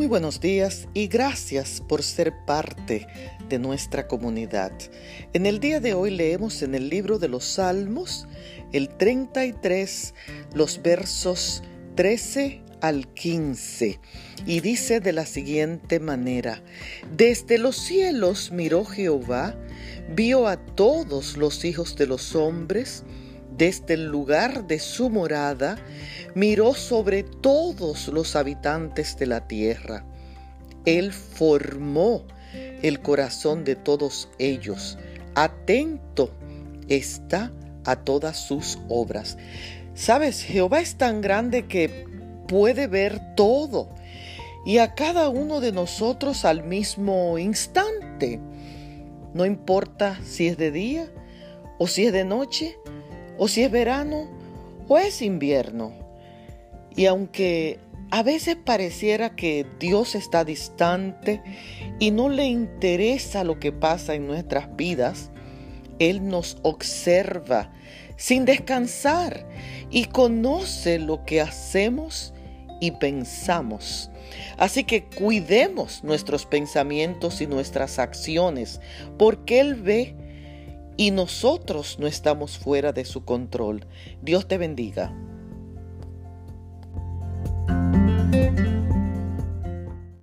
Muy buenos días y gracias por ser parte de nuestra comunidad. En el día de hoy leemos en el libro de los Salmos el 33, los versos 13 al 15 y dice de la siguiente manera, desde los cielos miró Jehová, vio a todos los hijos de los hombres, desde el lugar de su morada, miró sobre todos los habitantes de la tierra. Él formó el corazón de todos ellos. Atento está a todas sus obras. Sabes, Jehová es tan grande que puede ver todo y a cada uno de nosotros al mismo instante. No importa si es de día o si es de noche o si es verano o es invierno. Y aunque a veces pareciera que Dios está distante y no le interesa lo que pasa en nuestras vidas, Él nos observa sin descansar y conoce lo que hacemos y pensamos. Así que cuidemos nuestros pensamientos y nuestras acciones, porque Él ve y nosotros no estamos fuera de su control. Dios te bendiga.